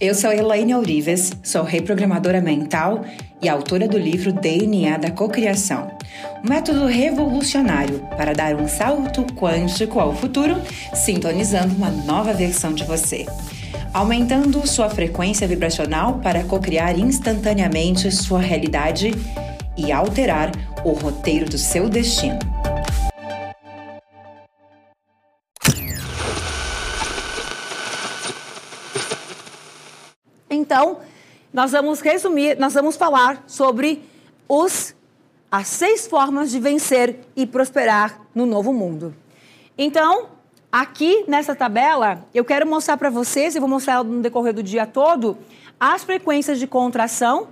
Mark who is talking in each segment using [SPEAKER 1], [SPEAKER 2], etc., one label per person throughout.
[SPEAKER 1] Eu sou Elaine Ourives, sou reprogramadora mental e autora do livro DNA da Cocriação, um método revolucionário para dar um salto quântico ao futuro, sintonizando uma nova versão de você, aumentando sua frequência vibracional para cocriar instantaneamente sua realidade e alterar o roteiro do seu destino.
[SPEAKER 2] Então, nós vamos resumir, nós vamos falar sobre os as seis formas de vencer e prosperar no novo mundo. Então, aqui nessa tabela, eu quero mostrar para vocês, e vou mostrar no decorrer do dia todo, as frequências de contração.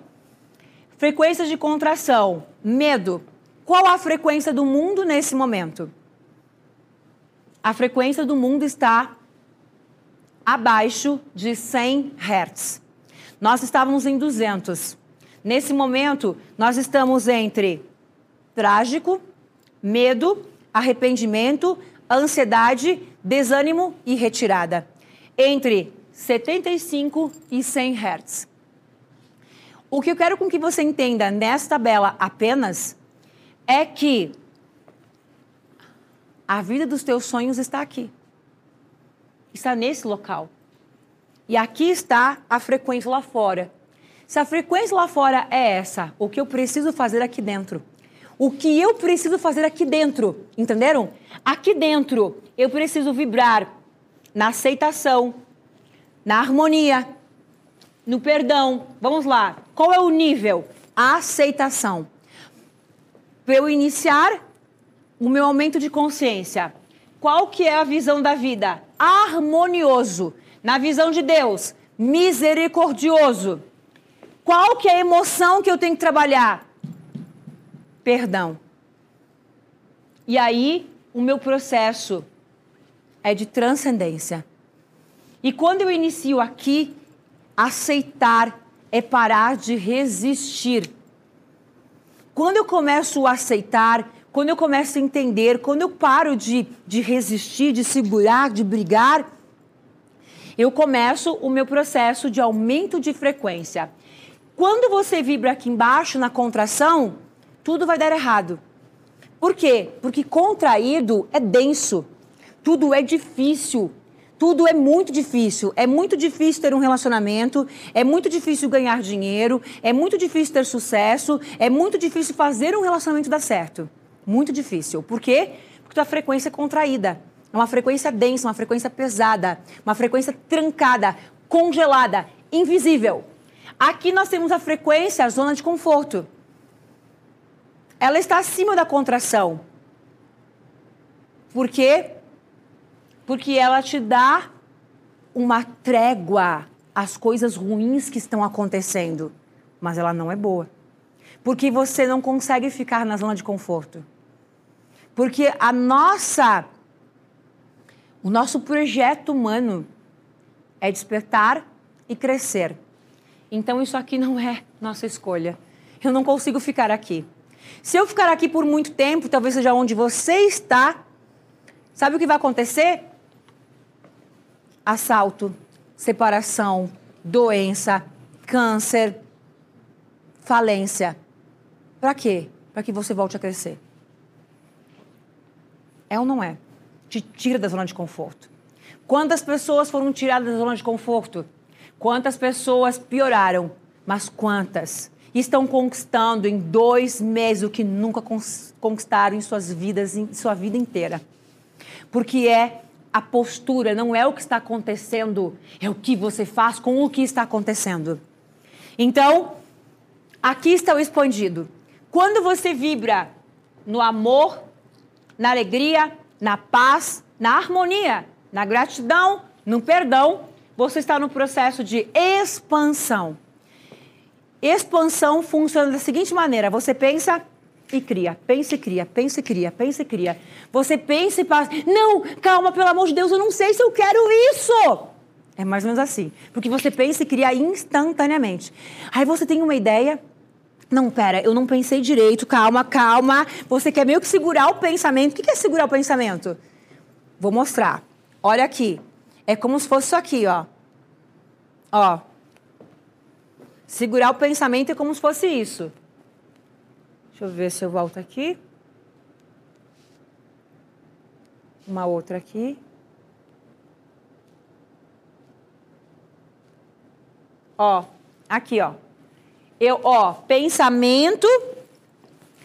[SPEAKER 2] Frequências de contração, medo. Qual a frequência do mundo nesse momento? A frequência do mundo está abaixo de 100 Hz. Nós estávamos em 200. Nesse momento, nós estamos entre trágico, medo, arrependimento, ansiedade, desânimo e retirada. Entre 75 e 100 Hz. O que eu quero com que você entenda nesta tabela apenas é que a vida dos teus sonhos está aqui. Está nesse local. E aqui está a frequência lá fora. Se a frequência lá fora é essa, o que eu preciso fazer aqui dentro? O que eu preciso fazer aqui dentro? Entenderam? Aqui dentro eu preciso vibrar na aceitação, na harmonia, no perdão. Vamos lá. Qual é o nível? A aceitação. Para eu iniciar o meu aumento de consciência, qual que é a visão da vida? Harmonioso na visão de Deus, misericordioso. Qual que é a emoção que eu tenho que trabalhar? Perdão. E aí, o meu processo é de transcendência. E quando eu inicio aqui, aceitar é parar de resistir. Quando eu começo a aceitar, quando eu começo a entender, quando eu paro de, de resistir, de segurar, de brigar, eu começo o meu processo de aumento de frequência. Quando você vibra aqui embaixo na contração, tudo vai dar errado. Por quê? Porque contraído é denso, tudo é difícil. Tudo é muito difícil. É muito difícil ter um relacionamento, é muito difícil ganhar dinheiro, é muito difícil ter sucesso, é muito difícil fazer um relacionamento dar certo. Muito difícil. Por quê? Porque a frequência é contraída. É uma frequência densa, uma frequência pesada, uma frequência trancada, congelada, invisível. Aqui nós temos a frequência, a zona de conforto. Ela está acima da contração. Por quê? Porque ela te dá uma trégua às coisas ruins que estão acontecendo, mas ela não é boa. Porque você não consegue ficar na zona de conforto. Porque a nossa o nosso projeto humano é despertar e crescer. Então isso aqui não é nossa escolha. Eu não consigo ficar aqui. Se eu ficar aqui por muito tempo, talvez seja onde você está, sabe o que vai acontecer? Assalto, separação, doença, câncer, falência. Para quê? Para que você volte a crescer. É ou não é? Te tira da zona de conforto. Quantas pessoas foram tiradas da zona de conforto? Quantas pessoas pioraram? Mas quantas estão conquistando em dois meses o que nunca conquistaram em suas vidas, em sua vida inteira? Porque é a postura, não é o que está acontecendo, é o que você faz com o que está acontecendo. Então, aqui está o expandido. Quando você vibra no amor, na alegria, na paz, na harmonia, na gratidão, no perdão, você está no processo de expansão. Expansão funciona da seguinte maneira: você pensa e cria, pensa e cria, pensa e cria, pensa e cria. Você pensa e passa. Não, calma, pelo amor de Deus, eu não sei se eu quero isso. É mais ou menos assim. Porque você pensa e cria instantaneamente. Aí você tem uma ideia, não, pera, eu não pensei direito, calma, calma. Você quer meio que segurar o pensamento. O que é segurar o pensamento? Vou mostrar. Olha aqui. É como se fosse isso aqui, ó. Ó, Segurar o pensamento é como se fosse isso. Deixa eu ver se eu volto aqui. Uma outra aqui. Ó, aqui, ó. Eu, ó, pensamento,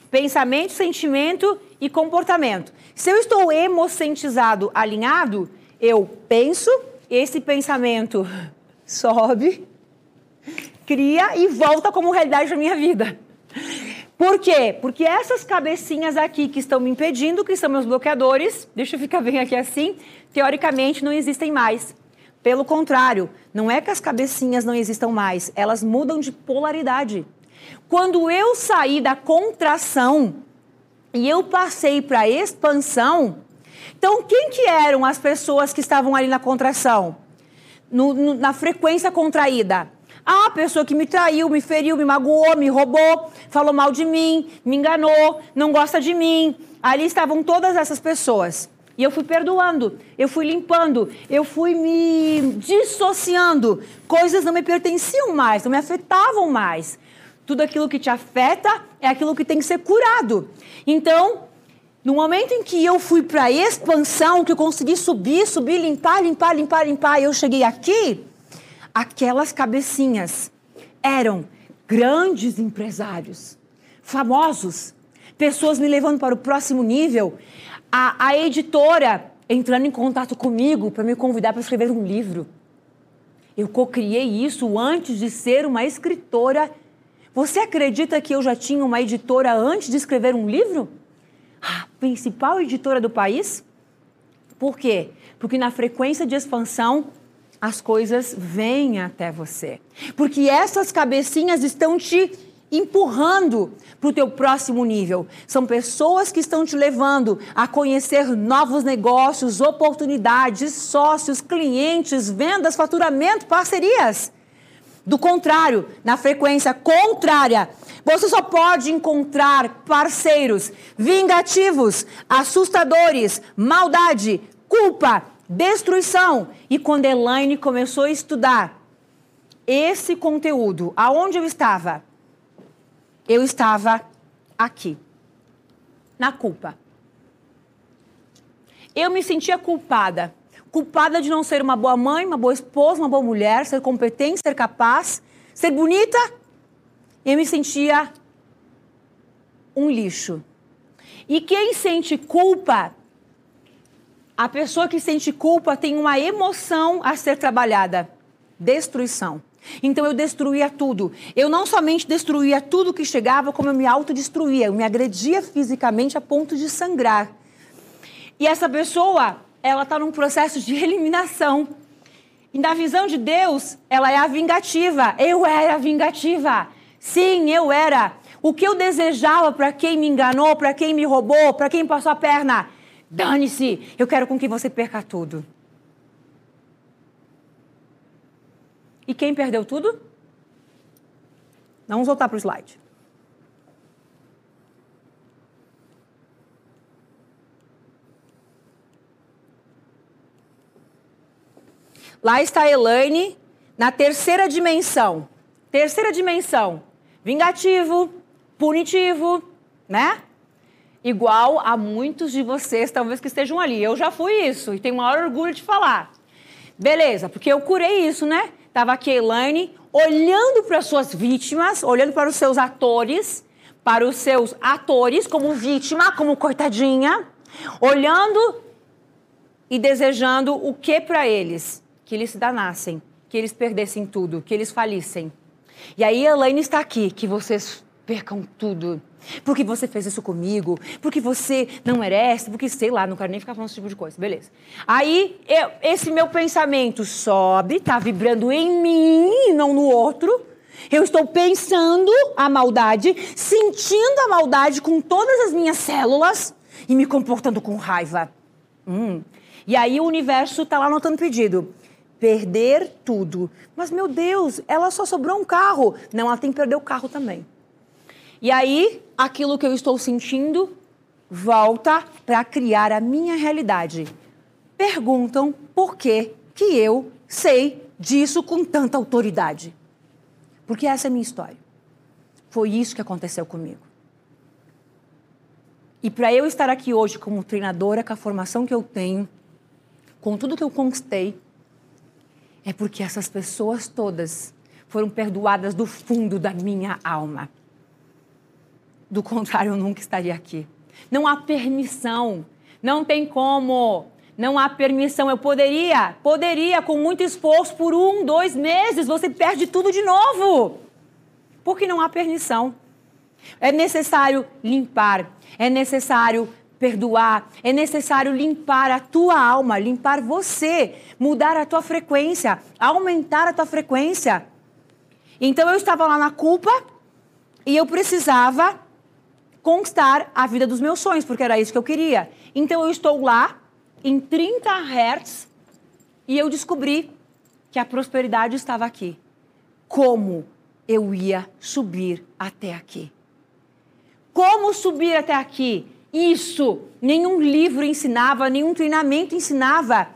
[SPEAKER 2] pensamento, sentimento e comportamento. Se eu estou emocentizado, alinhado, eu penso, esse pensamento sobe, cria e volta como realidade na minha vida. Por quê? Porque essas cabecinhas aqui que estão me impedindo, que são meus bloqueadores, deixa eu ficar bem aqui assim, teoricamente não existem mais. Pelo contrário, não é que as cabecinhas não existam mais, elas mudam de polaridade. Quando eu saí da contração e eu passei para a expansão, então quem que eram as pessoas que estavam ali na contração? No, no, na frequência contraída? Ah, a pessoa que me traiu, me feriu, me magoou, me roubou, falou mal de mim, me enganou, não gosta de mim. Ali estavam todas essas pessoas. E eu fui perdoando, eu fui limpando, eu fui me dissociando. Coisas não me pertenciam mais, não me afetavam mais. Tudo aquilo que te afeta é aquilo que tem que ser curado. Então, no momento em que eu fui para a expansão, que eu consegui subir, subir, limpar, limpar, limpar, limpar, e eu cheguei aqui, aquelas cabecinhas eram grandes empresários, famosos, pessoas me levando para o próximo nível a, a editora entrando em contato comigo para me convidar para escrever um livro. Eu cocriei isso antes de ser uma escritora. Você acredita que eu já tinha uma editora antes de escrever um livro? A principal editora do país? Por quê? Porque na frequência de expansão as coisas vêm até você. Porque essas cabecinhas estão te empurrando para o teu próximo nível. São pessoas que estão te levando a conhecer novos negócios, oportunidades, sócios, clientes, vendas, faturamento, parcerias. Do contrário, na frequência contrária, você só pode encontrar parceiros vingativos, assustadores, maldade, culpa, destruição. E quando Elaine começou a estudar esse conteúdo, aonde eu estava? Eu estava aqui, na culpa. Eu me sentia culpada. Culpada de não ser uma boa mãe, uma boa esposa, uma boa mulher, ser competente, ser capaz, ser bonita. Eu me sentia um lixo. E quem sente culpa, a pessoa que sente culpa tem uma emoção a ser trabalhada: destruição. Então eu destruía tudo. Eu não somente destruía tudo que chegava, como eu me autodestruía. Eu me agredia fisicamente a ponto de sangrar. E essa pessoa, ela está num processo de eliminação. E na visão de Deus, ela é a vingativa. Eu era a vingativa. Sim, eu era. O que eu desejava para quem me enganou, para quem me roubou, para quem passou a perna. Dane-se, eu quero com que você perca tudo. E quem perdeu tudo? Vamos voltar para o slide. Lá está a Elaine na terceira dimensão. Terceira dimensão: vingativo, punitivo, né? Igual a muitos de vocês, talvez que estejam ali. Eu já fui isso e tenho o maior orgulho de falar. Beleza, porque eu curei isso, né? Estava a Elaine olhando para as suas vítimas, olhando para os seus atores, para os seus atores como vítima, como coitadinha, olhando e desejando o que para eles? Que eles se danassem, que eles perdessem tudo, que eles falissem. E aí Elaine está aqui, que vocês percam tudo. Porque você fez isso comigo, porque você não merece, porque sei lá, não quero nem ficar falando esse tipo de coisa, beleza. Aí eu, esse meu pensamento sobe, tá vibrando em mim e não no outro. Eu estou pensando a maldade, sentindo a maldade com todas as minhas células e me comportando com raiva. Hum. E aí o universo está lá anotando pedido. Perder tudo. Mas, meu Deus, ela só sobrou um carro. Não, ela tem que perder o carro também. E aí, aquilo que eu estou sentindo volta para criar a minha realidade. Perguntam por que, que eu sei disso com tanta autoridade. Porque essa é a minha história. Foi isso que aconteceu comigo. E para eu estar aqui hoje como treinadora, com a formação que eu tenho, com tudo que eu conquistei, é porque essas pessoas todas foram perdoadas do fundo da minha alma. Do contrário, eu nunca estaria aqui. Não há permissão, não tem como, não há permissão. Eu poderia, poderia, com muito esforço, por um, dois meses, você perde tudo de novo. Porque não há permissão. É necessário limpar, é necessário perdoar, é necessário limpar a tua alma, limpar você, mudar a tua frequência, aumentar a tua frequência. Então eu estava lá na culpa e eu precisava conquistar a vida dos meus sonhos, porque era isso que eu queria. Então eu estou lá em 30 Hz e eu descobri que a prosperidade estava aqui. Como eu ia subir até aqui? Como subir até aqui? Isso nenhum livro ensinava, nenhum treinamento ensinava.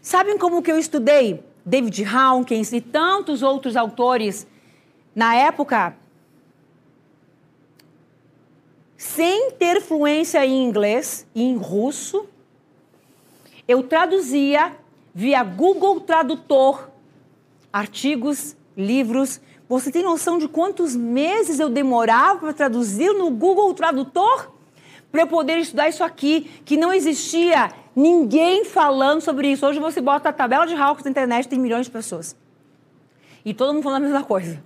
[SPEAKER 2] Sabem como que eu estudei? David Hawkins e tantos outros autores na época, sem ter fluência em inglês e em russo, eu traduzia via Google Tradutor artigos, livros. Você tem noção de quantos meses eu demorava para traduzir no Google Tradutor? Para eu poder estudar isso aqui, que não existia ninguém falando sobre isso. Hoje você bota a tabela de Hawkins na internet, tem milhões de pessoas. E todo mundo falando a mesma coisa.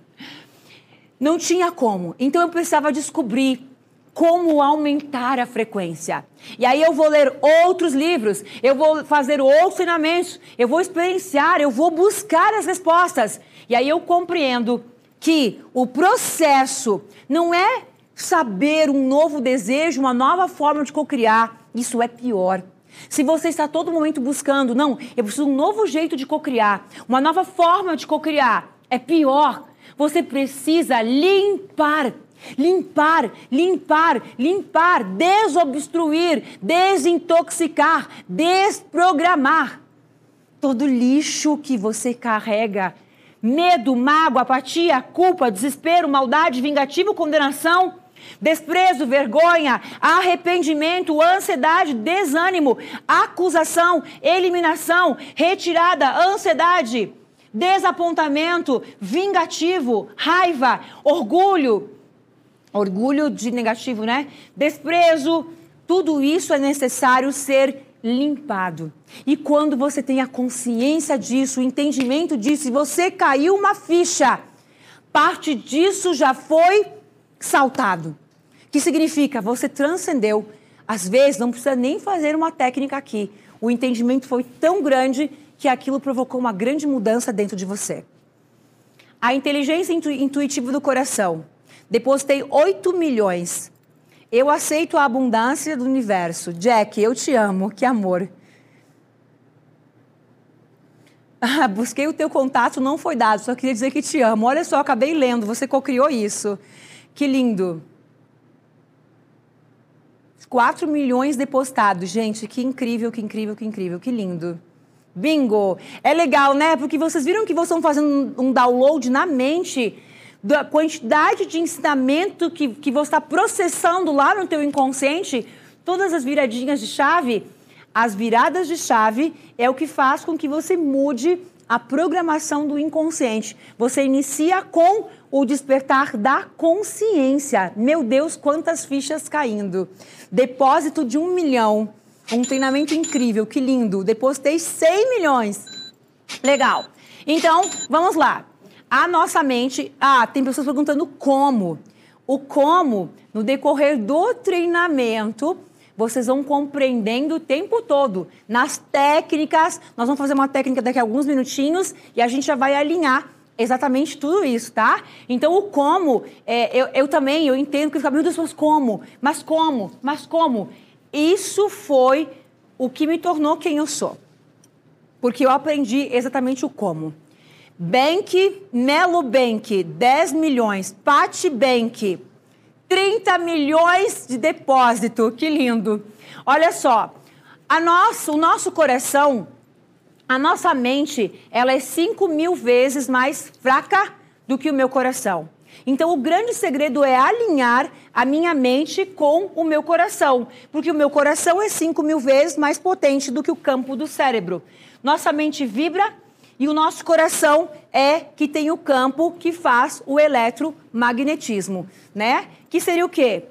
[SPEAKER 2] Não tinha como. Então eu precisava descobrir como aumentar a frequência. E aí eu vou ler outros livros, eu vou fazer outros treinamentos, eu vou experienciar, eu vou buscar as respostas. E aí eu compreendo que o processo não é saber um novo desejo, uma nova forma de cocriar. Isso é pior. Se você está todo momento buscando, não, eu preciso de um novo jeito de cocriar, uma nova forma de cocriar, é pior. Você precisa limpar Limpar, limpar, limpar, desobstruir, desintoxicar, desprogramar. Todo lixo que você carrega, medo, mágoa, apatia, culpa, desespero, maldade, vingativo, condenação, desprezo, vergonha, arrependimento, ansiedade, desânimo, acusação, eliminação, retirada, ansiedade, desapontamento, vingativo, raiva, orgulho, orgulho de negativo, né? Desprezo, tudo isso é necessário ser limpado. E quando você tem a consciência disso, o entendimento disso, e você caiu uma ficha, parte disso já foi saltado. Que significa você transcendeu. Às vezes não precisa nem fazer uma técnica aqui. O entendimento foi tão grande que aquilo provocou uma grande mudança dentro de você. A inteligência intu intuitiva do coração Depositei 8 milhões. Eu aceito a abundância do universo. Jack, eu te amo. Que amor. Ah, busquei o teu contato, não foi dado. Só queria dizer que te amo. Olha só, acabei lendo. Você cocriou isso. Que lindo. 4 milhões depositados. Gente, que incrível, que incrível, que incrível. Que lindo. Bingo! É legal, né? Porque vocês viram que vocês estão fazendo um download na mente da quantidade de ensinamento que, que você está processando lá no teu inconsciente, todas as viradinhas de chave, as viradas de chave é o que faz com que você mude a programação do inconsciente. Você inicia com o despertar da consciência. Meu Deus, quantas fichas caindo. Depósito de um milhão. Um treinamento incrível, que lindo. Depositei 100 milhões. Legal. Então, vamos lá a nossa mente. Ah, tem pessoas perguntando como. O como, no decorrer do treinamento, vocês vão compreendendo o tempo todo. Nas técnicas, nós vamos fazer uma técnica daqui a alguns minutinhos e a gente já vai alinhar exatamente tudo isso, tá? Então, o como, é, eu, eu, também, eu entendo que fica, meu Deus, mas como? Mas como? Mas como? Isso foi o que me tornou quem eu sou. Porque eu aprendi exatamente o como. Bank, Melo Bank, 10 milhões. Pati Bank, 30 milhões de depósito. Que lindo. Olha só, a nosso, o nosso coração, a nossa mente, ela é 5 mil vezes mais fraca do que o meu coração. Então, o grande segredo é alinhar a minha mente com o meu coração, porque o meu coração é 5 mil vezes mais potente do que o campo do cérebro. Nossa mente vibra e o nosso coração é que tem o campo que faz o eletromagnetismo, né? Que seria o quê?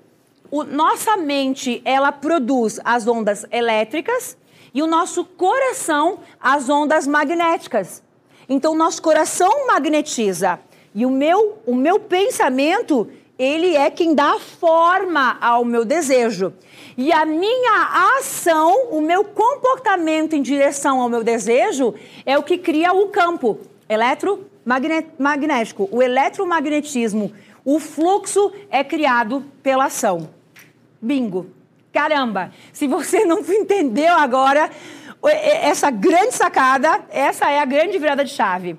[SPEAKER 2] O, nossa mente, ela produz as ondas elétricas e o nosso coração as ondas magnéticas. Então, o nosso coração magnetiza e o meu, o meu pensamento, ele é quem dá forma ao meu desejo. E a minha ação, o meu comportamento em direção ao meu desejo, é o que cria o campo eletromagnético, o eletromagnetismo. O fluxo é criado pela ação. Bingo. Caramba, se você não entendeu agora essa grande sacada, essa é a grande virada de chave.